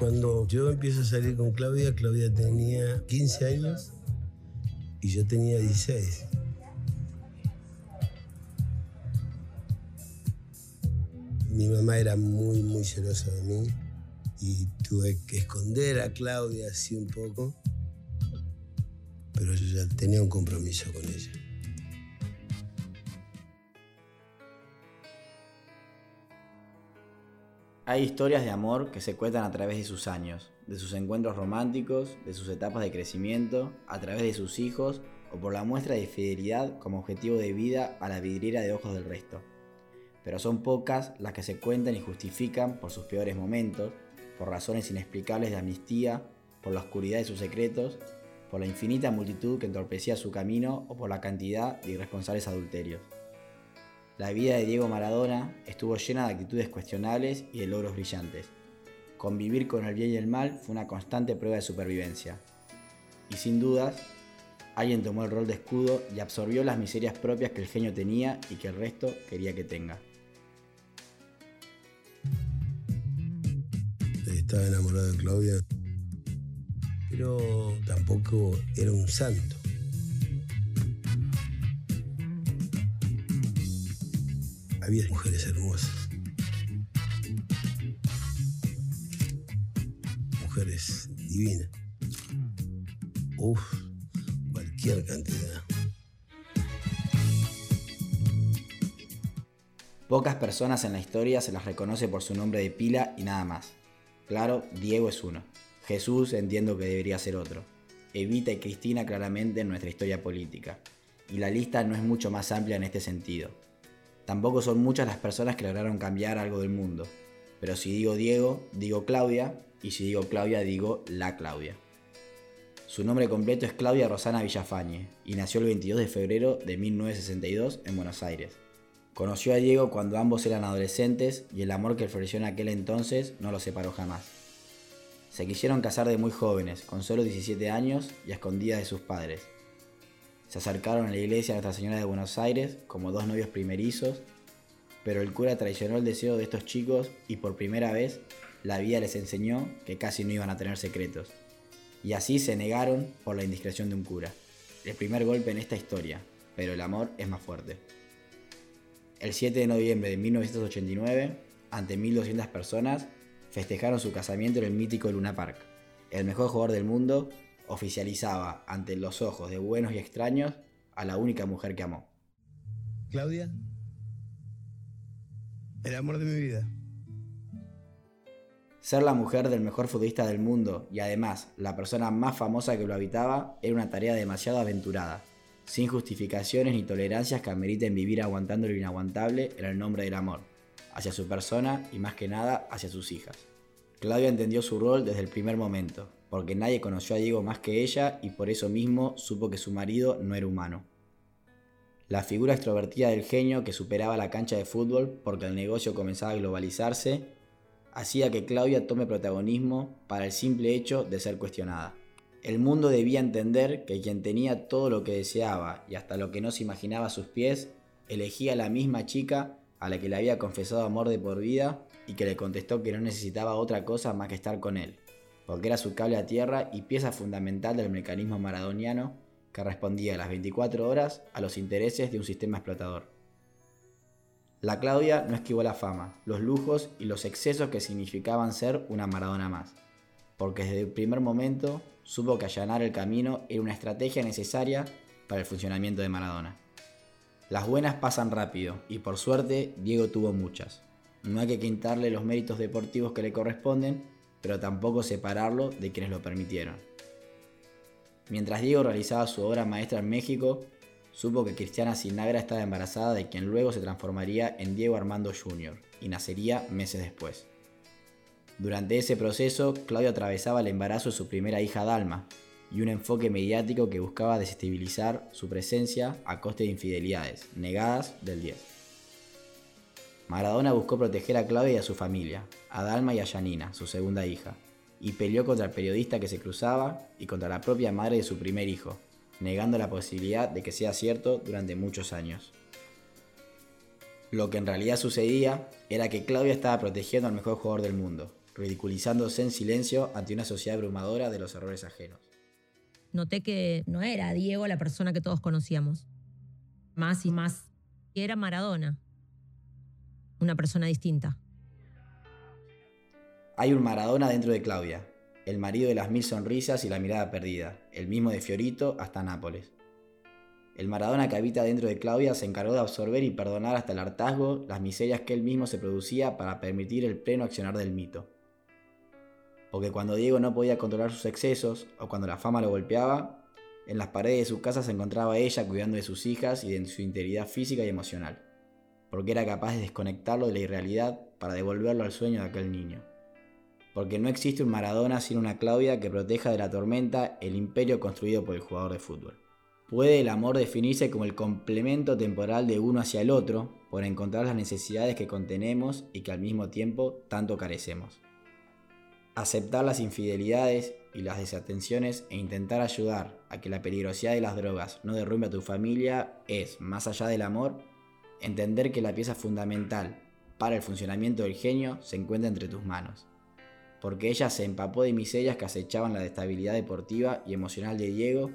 Cuando yo empiezo a salir con Claudia, Claudia tenía 15 años y yo tenía 16. Mi mamá era muy, muy celosa de mí y tuve que esconder a Claudia así un poco, pero yo ya tenía un compromiso con ella. Hay historias de amor que se cuentan a través de sus años, de sus encuentros románticos, de sus etapas de crecimiento, a través de sus hijos o por la muestra de fidelidad como objetivo de vida a la vidriera de ojos del resto. Pero son pocas las que se cuentan y justifican por sus peores momentos, por razones inexplicables de amnistía, por la oscuridad de sus secretos, por la infinita multitud que entorpecía su camino o por la cantidad de irresponsables adulterios. La vida de Diego Maradona estuvo llena de actitudes cuestionables y de logros brillantes. Convivir con el bien y el mal fue una constante prueba de supervivencia. Y sin dudas, alguien tomó el rol de escudo y absorbió las miserias propias que el genio tenía y que el resto quería que tenga. Estaba enamorado de Claudia, pero tampoco era un santo. Mujeres hermosas. Mujeres divinas. Uf, cualquier cantidad. Pocas personas en la historia se las reconoce por su nombre de pila y nada más. Claro, Diego es uno. Jesús entiendo que debería ser otro. Evita y Cristina claramente en nuestra historia política. Y la lista no es mucho más amplia en este sentido. Tampoco son muchas las personas que lograron cambiar algo del mundo. Pero si digo Diego, digo Claudia, y si digo Claudia, digo la Claudia. Su nombre completo es Claudia Rosana Villafañe y nació el 22 de febrero de 1962 en Buenos Aires. Conoció a Diego cuando ambos eran adolescentes y el amor que floreció en aquel entonces no los separó jamás. Se quisieron casar de muy jóvenes, con solo 17 años y a escondidas de sus padres, se acercaron a la iglesia de Nuestra Señora de Buenos Aires como dos novios primerizos, pero el cura traicionó el deseo de estos chicos y por primera vez la vida les enseñó que casi no iban a tener secretos. Y así se negaron por la indiscreción de un cura. El primer golpe en esta historia, pero el amor es más fuerte. El 7 de noviembre de 1989, ante 1200 personas, festejaron su casamiento en el mítico Luna Park. El mejor jugador del mundo oficializaba ante los ojos de buenos y extraños a la única mujer que amó. Claudia, el amor de mi vida. Ser la mujer del mejor futbolista del mundo y además la persona más famosa que lo habitaba era una tarea demasiado aventurada, sin justificaciones ni tolerancias que ameriten vivir aguantando lo inaguantable en el nombre del amor, hacia su persona y más que nada hacia sus hijas. Claudia entendió su rol desde el primer momento, porque nadie conoció a Diego más que ella y por eso mismo supo que su marido no era humano. La figura extrovertida del genio que superaba la cancha de fútbol porque el negocio comenzaba a globalizarse, hacía que Claudia tome protagonismo para el simple hecho de ser cuestionada. El mundo debía entender que quien tenía todo lo que deseaba y hasta lo que no se imaginaba a sus pies, elegía a la misma chica a la que le había confesado amor de por vida y que le contestó que no necesitaba otra cosa más que estar con él porque era su cable a tierra y pieza fundamental del mecanismo maradoniano que respondía a las 24 horas a los intereses de un sistema explotador. La Claudia no esquivó la fama, los lujos y los excesos que significaban ser una Maradona más, porque desde el primer momento supo que allanar el camino era una estrategia necesaria para el funcionamiento de Maradona. Las buenas pasan rápido y por suerte Diego tuvo muchas. No hay que quitarle los méritos deportivos que le corresponden, pero tampoco separarlo de quienes lo permitieron. Mientras Diego realizaba su obra maestra en México, supo que Cristiana Sinagra estaba embarazada de quien luego se transformaría en Diego Armando Jr. y nacería meses después. Durante ese proceso, Claudio atravesaba el embarazo de su primera hija Dalma y un enfoque mediático que buscaba desestabilizar su presencia a coste de infidelidades, negadas del 10. Maradona buscó proteger a Claudia y a su familia, a Dalma y a Janina, su segunda hija, y peleó contra el periodista que se cruzaba y contra la propia madre de su primer hijo, negando la posibilidad de que sea cierto durante muchos años. Lo que en realidad sucedía era que Claudia estaba protegiendo al mejor jugador del mundo, ridiculizándose en silencio ante una sociedad abrumadora de los errores ajenos. Noté que no era Diego la persona que todos conocíamos. Más y más, era Maradona. Una persona distinta. Hay un Maradona dentro de Claudia, el marido de las mil sonrisas y la mirada perdida, el mismo de Fiorito hasta Nápoles. El Maradona que habita dentro de Claudia se encargó de absorber y perdonar hasta el hartazgo las miserias que él mismo se producía para permitir el pleno accionar del mito. Porque cuando Diego no podía controlar sus excesos o cuando la fama lo golpeaba, en las paredes de su casa se encontraba ella cuidando de sus hijas y de su integridad física y emocional, porque era capaz de desconectarlo de la irrealidad para devolverlo al sueño de aquel niño. Porque no existe un Maradona sin una Claudia que proteja de la tormenta el imperio construido por el jugador de fútbol. Puede el amor definirse como el complemento temporal de uno hacia el otro por encontrar las necesidades que contenemos y que al mismo tiempo tanto carecemos. Aceptar las infidelidades y las desatenciones e intentar ayudar a que la peligrosidad de las drogas no derrumbe a tu familia es, más allá del amor, entender que la pieza fundamental para el funcionamiento del genio se encuentra entre tus manos. Porque ella se empapó de miserias que acechaban la estabilidad deportiva y emocional de Diego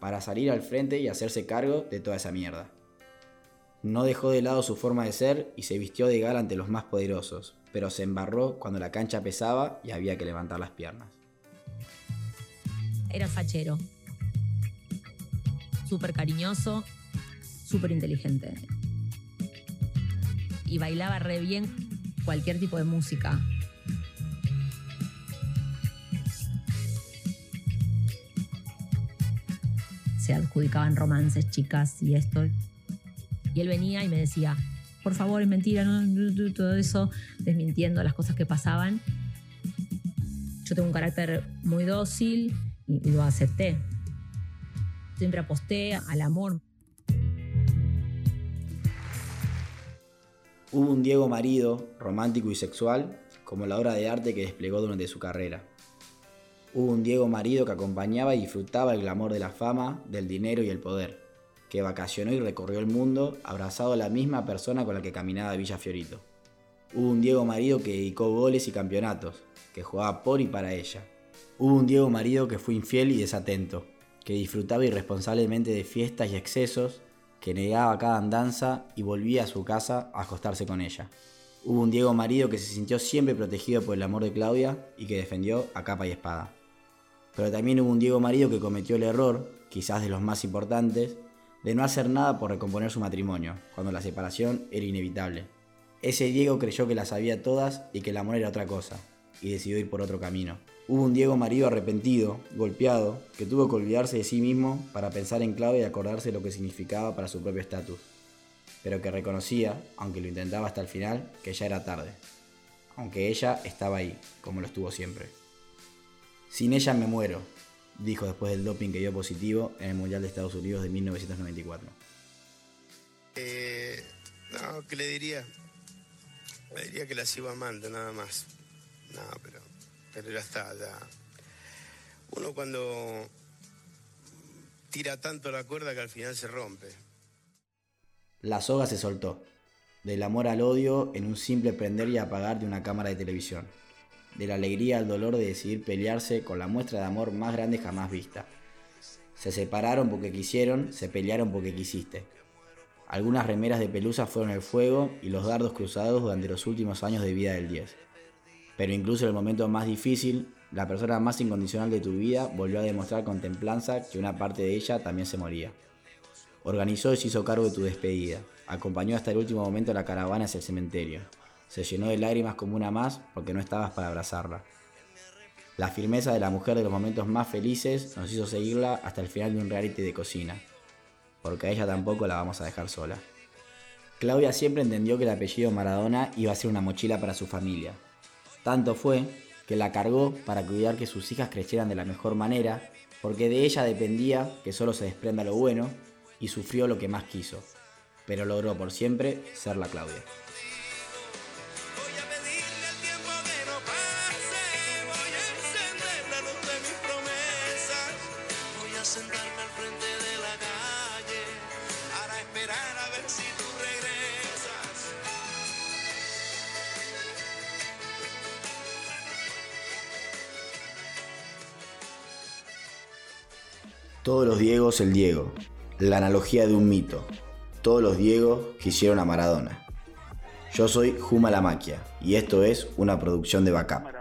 para salir al frente y hacerse cargo de toda esa mierda. No dejó de lado su forma de ser y se vistió de gala ante los más poderosos, pero se embarró cuando la cancha pesaba y había que levantar las piernas. Era fachero. Súper cariñoso, súper inteligente. Y bailaba re bien cualquier tipo de música. Se adjudicaban romances, chicas y esto. Y él venía y me decía, por favor, es mentira, ¿no? todo eso, desmintiendo las cosas que pasaban. Yo tengo un carácter muy dócil y, y lo acepté. Siempre aposté al amor. Hubo un Diego marido, romántico y sexual, como la obra de arte que desplegó durante su carrera. Hubo un Diego marido que acompañaba y disfrutaba el glamour de la fama, del dinero y el poder que vacacionó y recorrió el mundo abrazado a la misma persona con la que caminaba Villa Fiorito. Hubo un Diego marido que dedicó goles y campeonatos, que jugaba por y para ella. Hubo un Diego marido que fue infiel y desatento, que disfrutaba irresponsablemente de fiestas y excesos, que negaba cada andanza y volvía a su casa a acostarse con ella. Hubo un Diego marido que se sintió siempre protegido por el amor de Claudia y que defendió a capa y espada. Pero también hubo un Diego marido que cometió el error, quizás de los más importantes, de no hacer nada por recomponer su matrimonio, cuando la separación era inevitable. Ese Diego creyó que las sabía todas y que el amor era otra cosa, y decidió ir por otro camino. Hubo un Diego marido arrepentido, golpeado, que tuvo que olvidarse de sí mismo para pensar en Claudia y acordarse lo que significaba para su propio estatus, pero que reconocía, aunque lo intentaba hasta el final, que ya era tarde, aunque ella estaba ahí, como lo estuvo siempre. Sin ella me muero, dijo después del doping que dio positivo en el Mundial de Estados Unidos de 1994. Eh, no, ¿qué le diría? Le diría que la sigo amando, nada más. No, pero, pero ya está, ya. Uno cuando tira tanto la cuerda que al final se rompe. La soga se soltó, del amor al odio en un simple prender y apagar de una cámara de televisión de la alegría al dolor de decidir pelearse con la muestra de amor más grande jamás vista. Se separaron porque quisieron, se pelearon porque quisiste. Algunas remeras de pelusa fueron el fuego y los dardos cruzados durante los últimos años de vida del 10. Pero incluso en el momento más difícil, la persona más incondicional de tu vida volvió a demostrar con templanza que una parte de ella también se moría. Organizó y se hizo cargo de tu despedida. Acompañó hasta el último momento la caravana hacia el cementerio se llenó de lágrimas como una más porque no estabas para abrazarla. La firmeza de la mujer de los momentos más felices nos hizo seguirla hasta el final de un reality de cocina, porque a ella tampoco la vamos a dejar sola. Claudia siempre entendió que el apellido Maradona iba a ser una mochila para su familia. Tanto fue que la cargó para cuidar que sus hijas crecieran de la mejor manera, porque de ella dependía que solo se desprenda lo bueno y sufrió lo que más quiso, pero logró por siempre ser la Claudia. Todos los Diegos el Diego. La analogía de un mito. Todos los Diegos quisieron a Maradona. Yo soy Juma La Maquia y esto es una producción de Backup.